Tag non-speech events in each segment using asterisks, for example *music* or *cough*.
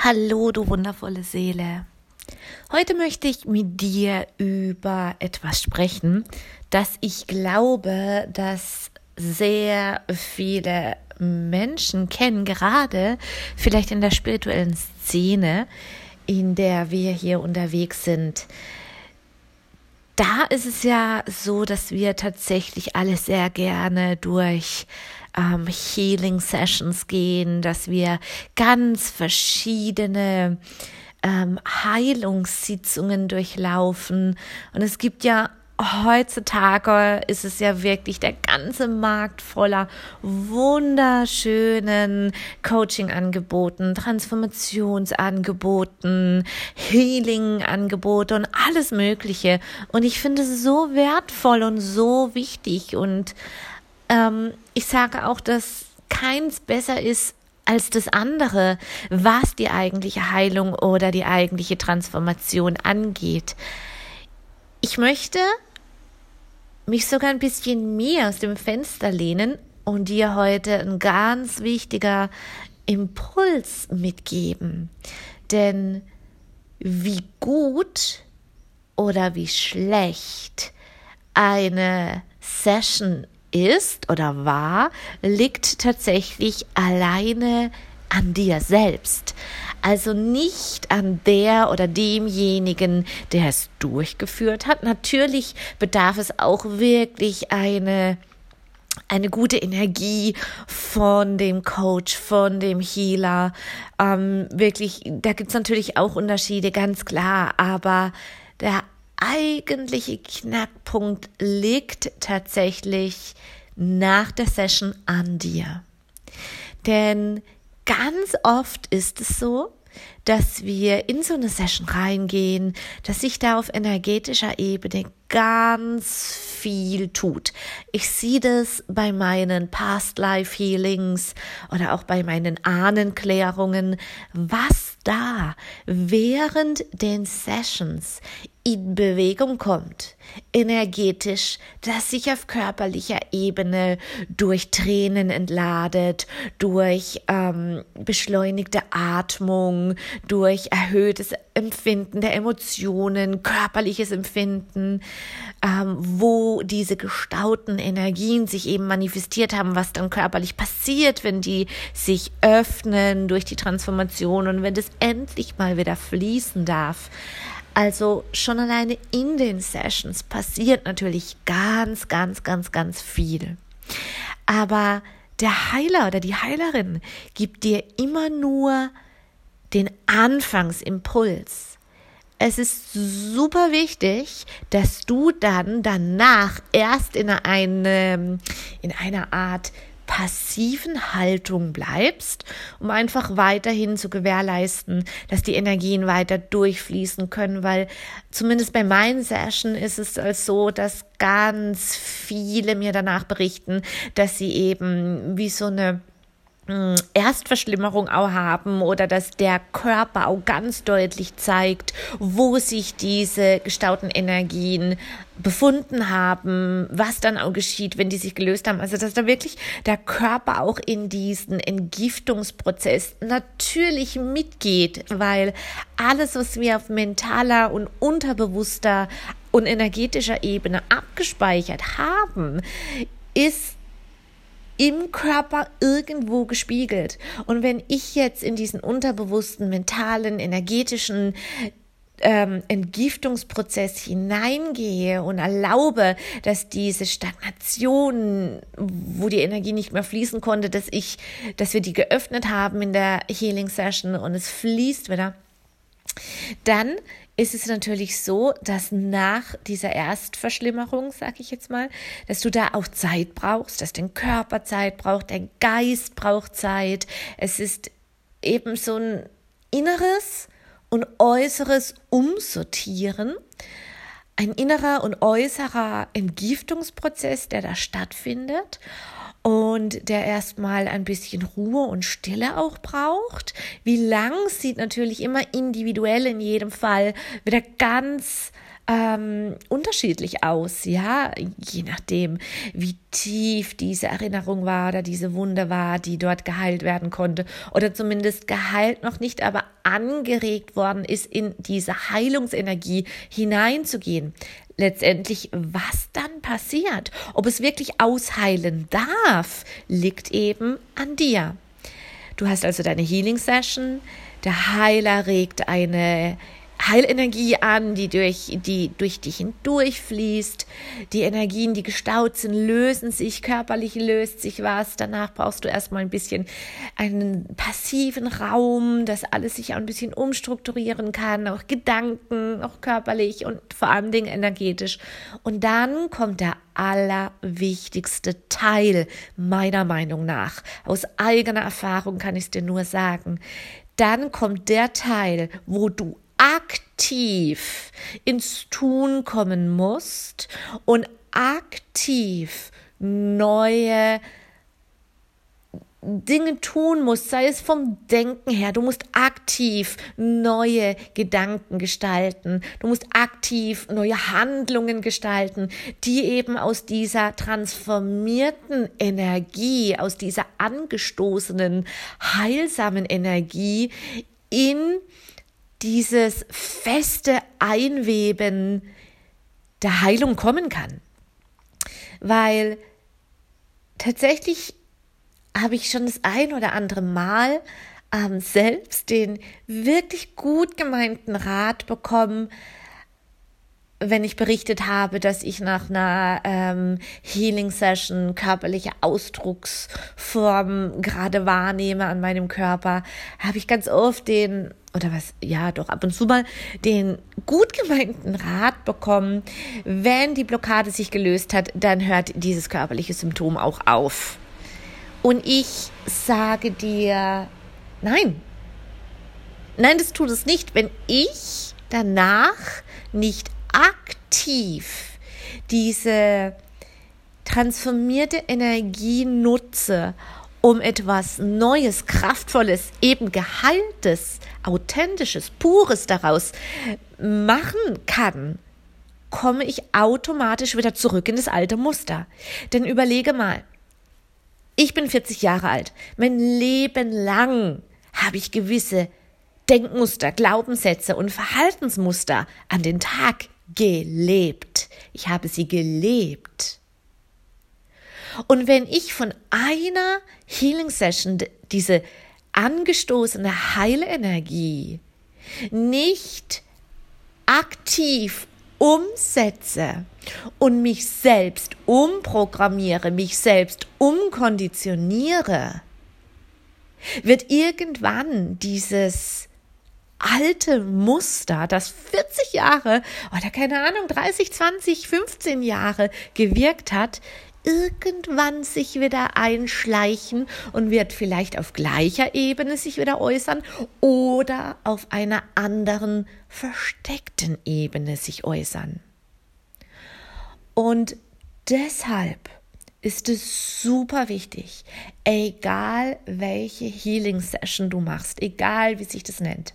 Hallo, du wundervolle Seele. Heute möchte ich mit dir über etwas sprechen, das ich glaube, dass sehr viele Menschen kennen, gerade vielleicht in der spirituellen Szene, in der wir hier unterwegs sind. Da ist es ja so, dass wir tatsächlich alle sehr gerne durch ähm, Healing Sessions gehen, dass wir ganz verschiedene ähm, Heilungssitzungen durchlaufen. Und es gibt ja heutzutage ist es ja wirklich der ganze Markt voller wunderschönen Coaching-Angeboten, Transformationsangeboten, Healing-Angebote und alles Mögliche. Und ich finde es so wertvoll und so wichtig und ähm, ich sage auch, dass keins besser ist als das andere, was die eigentliche Heilung oder die eigentliche Transformation angeht. Ich möchte mich sogar ein bisschen mehr aus dem Fenster lehnen und dir heute ein ganz wichtiger Impuls mitgeben. Denn wie gut oder wie schlecht eine Session ist oder war, liegt tatsächlich alleine an dir selbst. Also nicht an der oder demjenigen, der es durchgeführt hat. Natürlich bedarf es auch wirklich eine eine gute Energie von dem Coach, von dem Healer. Ähm, wirklich, da gibt's natürlich auch Unterschiede, ganz klar, aber der eigentliche Knackpunkt liegt tatsächlich nach der Session an dir. Denn ganz oft ist es so, dass wir in so eine Session reingehen, dass sich da auf energetischer Ebene ganz viel tut. Ich sehe das bei meinen Past Life Healings oder auch bei meinen Ahnenklärungen, was da während den Sessions in Bewegung kommt, energetisch, das sich auf körperlicher Ebene durch Tränen entladet, durch ähm, beschleunigte Atmung, durch erhöhtes Empfinden der Emotionen, körperliches Empfinden, ähm, wo diese gestauten Energien sich eben manifestiert haben, was dann körperlich passiert, wenn die sich öffnen durch die Transformation und wenn das endlich mal wieder fließen darf. Also schon alleine in den Sessions passiert natürlich ganz, ganz, ganz, ganz viel. Aber der Heiler oder die Heilerin gibt dir immer nur den Anfangsimpuls. Es ist super wichtig, dass du dann danach erst in, eine, in einer Art passiven Haltung bleibst, um einfach weiterhin zu gewährleisten, dass die Energien weiter durchfließen können, weil zumindest bei meinen Session ist es so, dass ganz viele mir danach berichten, dass sie eben wie so eine Erstverschlimmerung auch haben oder dass der Körper auch ganz deutlich zeigt, wo sich diese gestauten Energien befunden haben, was dann auch geschieht, wenn die sich gelöst haben. Also dass da wirklich der Körper auch in diesen Entgiftungsprozess natürlich mitgeht, weil alles, was wir auf mentaler und unterbewusster und energetischer Ebene abgespeichert haben, ist im Körper irgendwo gespiegelt. Und wenn ich jetzt in diesen unterbewussten, mentalen, energetischen ähm, Entgiftungsprozess hineingehe und erlaube, dass diese Stagnation, wo die Energie nicht mehr fließen konnte, dass ich, dass wir die geöffnet haben in der Healing Session und es fließt wieder, dann ist es natürlich so, dass nach dieser Erstverschlimmerung, sag ich jetzt mal, dass du da auch Zeit brauchst, dass dein Körper Zeit braucht, dein Geist braucht Zeit. Es ist eben so ein inneres und äußeres Umsortieren, ein innerer und äußerer Entgiftungsprozess, der da stattfindet und der erstmal ein bisschen Ruhe und Stille auch braucht. Wie lang sieht natürlich immer individuell in jedem Fall wieder ganz ähm, unterschiedlich aus, ja, je nachdem, wie tief diese Erinnerung war oder diese Wunde war, die dort geheilt werden konnte oder zumindest geheilt noch nicht, aber angeregt worden ist, in diese Heilungsenergie hineinzugehen. Letztendlich, was dann passiert, ob es wirklich ausheilen darf, liegt eben an dir. Du hast also deine Healing Session, der Heiler regt eine Heilenergie an, die durch, die durch dich hindurchfließt. Die Energien, die gestaut sind, lösen sich, körperlich löst sich was. Danach brauchst du erstmal ein bisschen einen passiven Raum, dass alles sich auch ein bisschen umstrukturieren kann, auch Gedanken, auch körperlich und vor allem Dingen energetisch. Und dann kommt der allerwichtigste Teil meiner Meinung nach. Aus eigener Erfahrung kann ich es dir nur sagen. Dann kommt der Teil, wo du aktiv ins Tun kommen musst und aktiv neue Dinge tun musst, sei es vom Denken her, du musst aktiv neue Gedanken gestalten, du musst aktiv neue Handlungen gestalten, die eben aus dieser transformierten Energie, aus dieser angestoßenen, heilsamen Energie in dieses feste Einweben der Heilung kommen kann. Weil tatsächlich habe ich schon das ein oder andere Mal ähm, selbst den wirklich gut gemeinten Rat bekommen, wenn ich berichtet habe, dass ich nach einer ähm, Healing Session körperliche Ausdrucksformen gerade wahrnehme an meinem Körper, habe ich ganz oft den oder was, ja, doch ab und zu mal den gut gemeinten Rat bekommen, wenn die Blockade sich gelöst hat, dann hört dieses körperliche Symptom auch auf. Und ich sage dir, nein, nein, das tut es nicht, wenn ich danach nicht aktiv diese transformierte Energie nutze, um etwas Neues, Kraftvolles, eben Geheiltes, Authentisches, Pures daraus machen kann, komme ich automatisch wieder zurück in das alte Muster. Denn überlege mal, ich bin 40 Jahre alt. Mein Leben lang habe ich gewisse Denkmuster, Glaubenssätze und Verhaltensmuster an den Tag gelebt. Ich habe sie gelebt. Und wenn ich von einer Healing Session diese angestoßene Heilenergie nicht aktiv umsetze und mich selbst umprogrammiere, mich selbst umkonditioniere, wird irgendwann dieses alte Muster, das 40 Jahre oder keine Ahnung, 30, 20, 15 Jahre gewirkt hat, irgendwann sich wieder einschleichen und wird vielleicht auf gleicher Ebene sich wieder äußern oder auf einer anderen versteckten Ebene sich äußern. Und deshalb ist es super wichtig, egal welche Healing Session du machst, egal wie sich das nennt,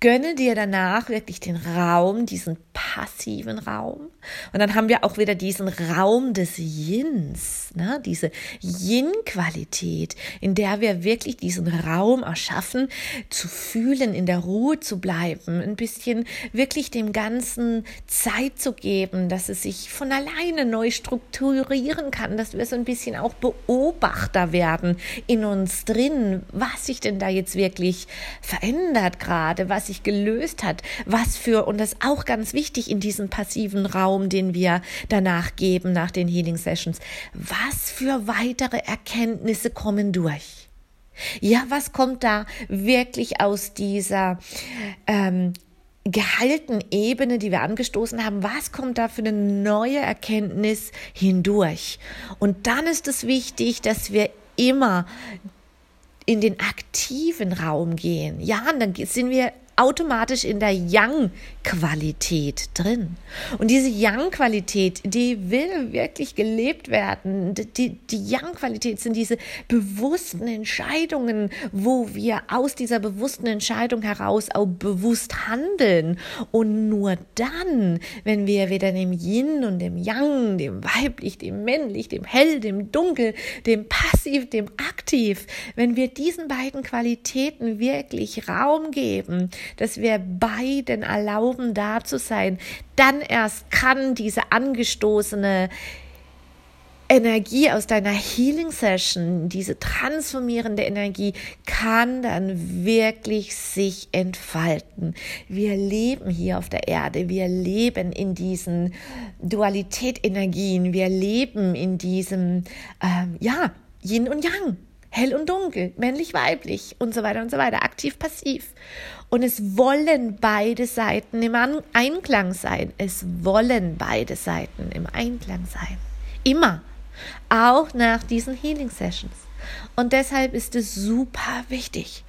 gönne dir danach wirklich den Raum, diesen passiven Raum. Und dann haben wir auch wieder diesen Raum des Yins, ne? diese Yin-Qualität, in der wir wirklich diesen Raum erschaffen, zu fühlen, in der Ruhe zu bleiben, ein bisschen wirklich dem Ganzen Zeit zu geben, dass es sich von alleine neu strukturieren kann, dass wir so ein bisschen auch Beobachter werden in uns drin, was sich denn da jetzt wirklich verändert gerade, was sich gelöst hat, was für, und das ist auch ganz wichtig in diesem passiven Raum, den wir danach geben, nach den Healing Sessions, was für weitere Erkenntnisse kommen durch? Ja, was kommt da wirklich aus dieser ähm, gehaltenen Ebene, die wir angestoßen haben, was kommt da für eine neue Erkenntnis hindurch? Und dann ist es wichtig, dass wir immer in den aktiven Raum gehen. Ja, und dann sind wir automatisch in der Yang-Qualität drin. Und diese Yang-Qualität, die will wirklich gelebt werden. Die, die Yang-Qualität sind diese bewussten Entscheidungen, wo wir aus dieser bewussten Entscheidung heraus auch bewusst handeln. Und nur dann, wenn wir wieder dem Yin und dem Yang, dem weiblich, dem männlich, dem hell, dem dunkel, dem passiv, dem aktiv, wenn wir diesen beiden Qualitäten wirklich Raum geben, dass wir beiden erlauben, da zu sein, dann erst kann diese angestoßene Energie aus deiner Healing Session, diese transformierende Energie, kann dann wirklich sich entfalten. Wir leben hier auf der Erde, wir leben in diesen Dualität-Energien, wir leben in diesem, ähm, ja, Yin und Yang hell und dunkel, männlich, weiblich und so weiter und so weiter, aktiv, passiv. Und es wollen beide Seiten im Einklang sein. Es wollen beide Seiten im Einklang sein. Immer. Auch nach diesen Healing Sessions. Und deshalb ist es super wichtig.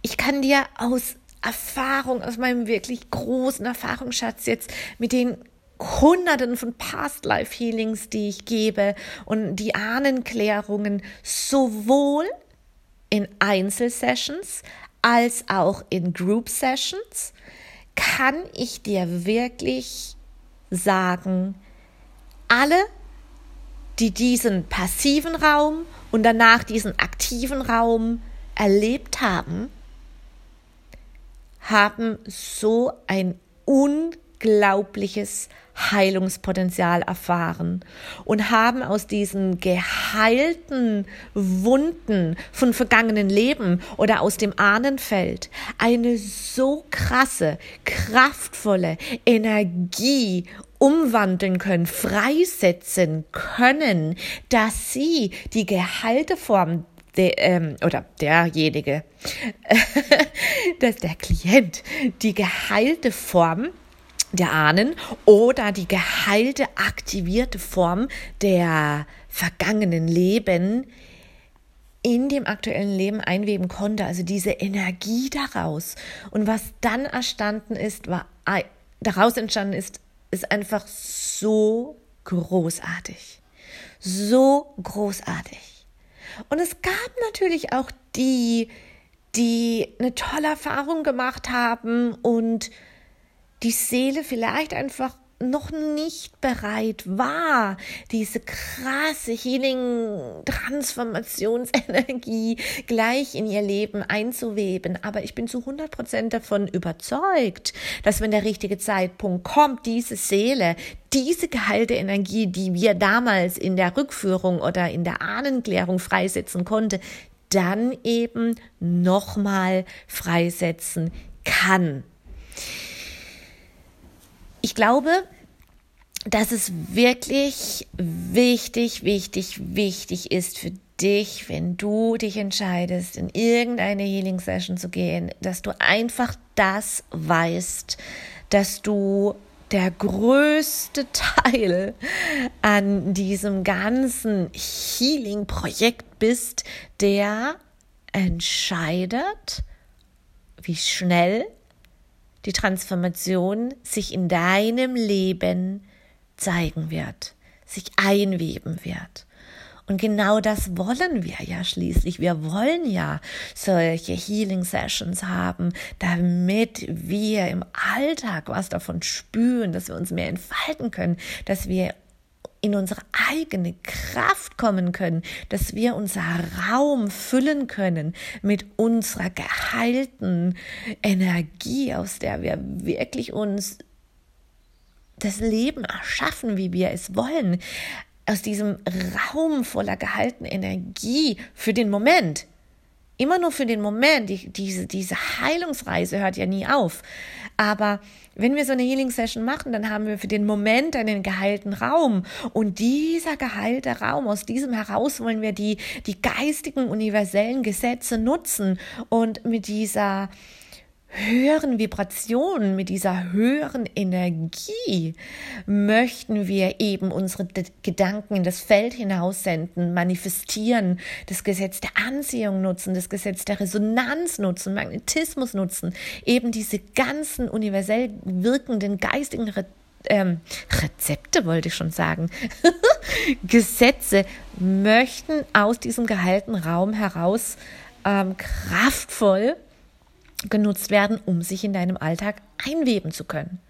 Ich kann dir aus Erfahrung, aus meinem wirklich großen Erfahrungsschatz jetzt mit den Hunderten von Past Life Healings, die ich gebe und die Ahnenklärungen sowohl in Einzelsessions als auch in Group Sessions, kann ich dir wirklich sagen, alle, die diesen passiven Raum und danach diesen aktiven Raum erlebt haben, haben so ein unglaubliches Heilungspotenzial erfahren und haben aus diesen geheilten Wunden von vergangenen Leben oder aus dem Ahnenfeld eine so krasse, kraftvolle Energie umwandeln können, freisetzen können, dass sie die geheilte Form der, ähm, oder derjenige, *laughs* dass der Klient die geheilte Form der Ahnen oder die geheilte, aktivierte Form der vergangenen Leben in dem aktuellen Leben einweben konnte, also diese Energie daraus. Und was dann erstanden ist, war daraus entstanden ist, ist einfach so großartig. So großartig. Und es gab natürlich auch die, die eine tolle Erfahrung gemacht haben und die Seele vielleicht einfach noch nicht bereit war, diese krasse Healing Transformationsenergie *laughs* gleich in ihr Leben einzuweben. Aber ich bin zu 100 Prozent davon überzeugt, dass wenn der richtige Zeitpunkt kommt, diese Seele, diese geheilte Energie, die wir damals in der Rückführung oder in der Ahnenklärung freisetzen konnte, dann eben nochmal freisetzen kann ich glaube, dass es wirklich wichtig, wichtig, wichtig ist für dich, wenn du dich entscheidest, in irgendeine Healing Session zu gehen, dass du einfach das weißt, dass du der größte *laughs* Teil an diesem ganzen Healing-Projekt bist, der entscheidet, wie schnell die Transformation sich in deinem Leben zeigen wird, sich einweben wird. Und genau das wollen wir ja schließlich. Wir wollen ja solche Healing Sessions haben, damit wir im Alltag was davon spüren, dass wir uns mehr entfalten können, dass wir in unsere eigene Kraft kommen können, dass wir unser Raum füllen können mit unserer geheilten Energie, aus der wir wirklich uns das Leben erschaffen, wie wir es wollen, aus diesem Raum voller gehalten Energie für den Moment. Immer nur für den Moment. Die, diese, diese Heilungsreise hört ja nie auf. Aber wenn wir so eine Healing Session machen, dann haben wir für den Moment einen geheilten Raum. Und dieser geheilte Raum, aus diesem heraus wollen wir die, die geistigen universellen Gesetze nutzen und mit dieser höheren Vibration, mit dieser höheren Energie möchten wir eben unsere Gedanken in das Feld hinaussenden, manifestieren, das Gesetz der Anziehung nutzen, das Gesetz der Resonanz nutzen, Magnetismus nutzen, eben diese ganzen universell wirkenden geistigen Re ähm, Rezepte wollte ich schon sagen, *laughs* Gesetze möchten aus diesem gehaltenen Raum heraus ähm, kraftvoll genutzt werden, um sich in deinem Alltag einweben zu können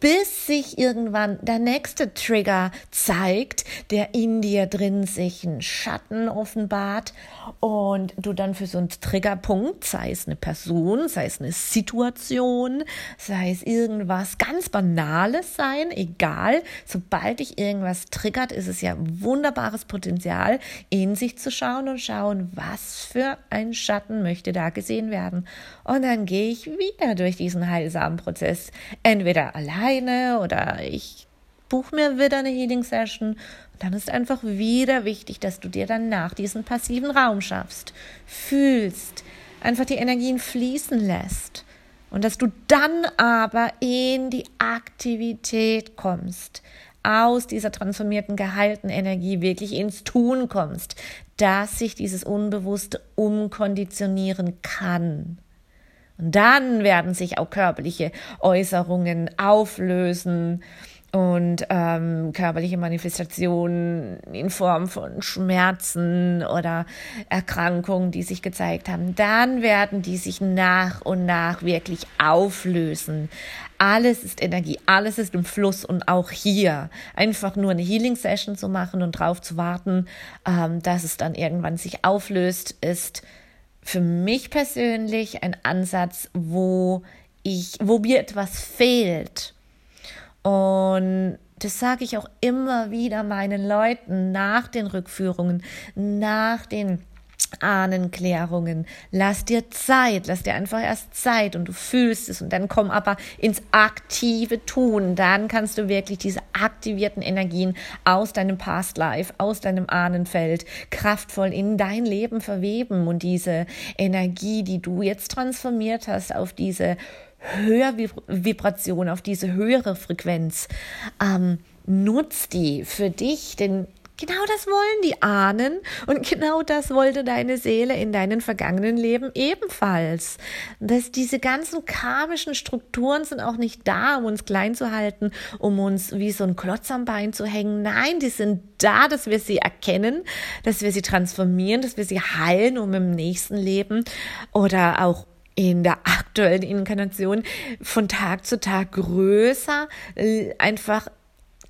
bis sich irgendwann der nächste Trigger zeigt, der in dir drin sich einen Schatten offenbart und du dann für so einen Triggerpunkt, sei es eine Person, sei es eine Situation, sei es irgendwas ganz Banales sein, egal, sobald dich irgendwas triggert, ist es ja wunderbares Potenzial, in sich zu schauen und schauen, was für ein Schatten möchte da gesehen werden. Und dann gehe ich wieder durch diesen heilsamen Prozess, entweder alleine oder ich buche mir wieder eine Healing Session. Und dann ist einfach wieder wichtig, dass du dir dann nach diesen passiven Raum schaffst, fühlst, einfach die Energien fließen lässt. Und dass du dann aber in die Aktivität kommst, aus dieser transformierten, geheilten Energie wirklich ins Tun kommst, dass sich dieses Unbewusste umkonditionieren kann. Und dann werden sich auch körperliche Äußerungen auflösen und ähm, körperliche Manifestationen in Form von Schmerzen oder Erkrankungen, die sich gezeigt haben, dann werden die sich nach und nach wirklich auflösen. Alles ist Energie, alles ist im Fluss und auch hier einfach nur eine Healing Session zu machen und drauf zu warten, ähm, dass es dann irgendwann sich auflöst, ist für mich persönlich ein Ansatz, wo ich, wo mir etwas fehlt. Und das sage ich auch immer wieder meinen Leuten nach den Rückführungen, nach den Ahnenklärungen. Lass dir Zeit, lass dir einfach erst Zeit und du fühlst es und dann komm aber ins aktive Tun. Dann kannst du wirklich diese aktivierten Energien aus deinem Past Life, aus deinem Ahnenfeld kraftvoll in dein Leben verweben und diese Energie, die du jetzt transformiert hast auf diese Höhervibration, auf diese höhere Frequenz, ähm, nutz die für dich, denn Genau das wollen die Ahnen und genau das wollte deine Seele in deinen vergangenen Leben ebenfalls. Dass diese ganzen karmischen Strukturen sind auch nicht da, um uns klein zu halten, um uns wie so ein Klotz am Bein zu hängen. Nein, die sind da, dass wir sie erkennen, dass wir sie transformieren, dass wir sie heilen, um im nächsten Leben oder auch in der aktuellen Inkarnation von Tag zu Tag größer, äh, einfach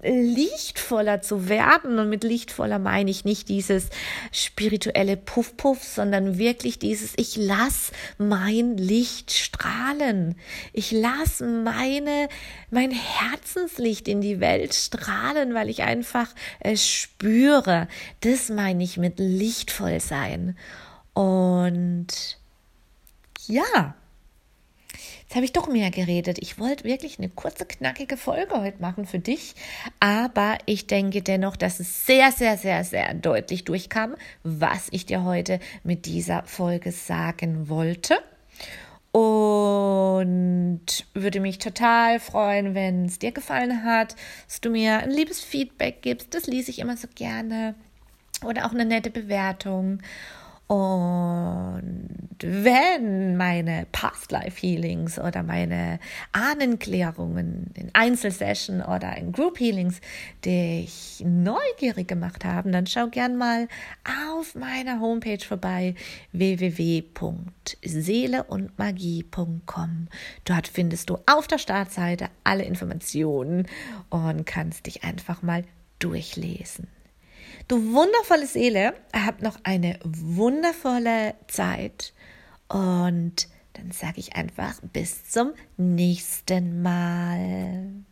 lichtvoller zu werden. Und mit lichtvoller meine ich nicht dieses spirituelle Puff-Puff, sondern wirklich dieses, ich lass mein Licht strahlen. Ich lass meine, mein Herzenslicht in die Welt strahlen, weil ich einfach es spüre. Das meine ich mit lichtvoll sein. Und ja, Jetzt habe ich doch mehr geredet. Ich wollte wirklich eine kurze, knackige Folge heute machen für dich. Aber ich denke dennoch, dass es sehr, sehr, sehr, sehr deutlich durchkam, was ich dir heute mit dieser Folge sagen wollte. Und würde mich total freuen, wenn es dir gefallen hat, dass du mir ein liebes Feedback gibst. Das lese ich immer so gerne. Oder auch eine nette Bewertung. Und wenn meine Past Life Healings oder meine Ahnenklärungen in Einzelsession oder in Group Healings dich neugierig gemacht haben, dann schau gern mal auf meiner Homepage vorbei www.seeleundmagie.com. Dort findest du auf der Startseite alle Informationen und kannst dich einfach mal durchlesen. Du wundervolle Seele, habt noch eine wundervolle Zeit und dann sage ich einfach bis zum nächsten Mal.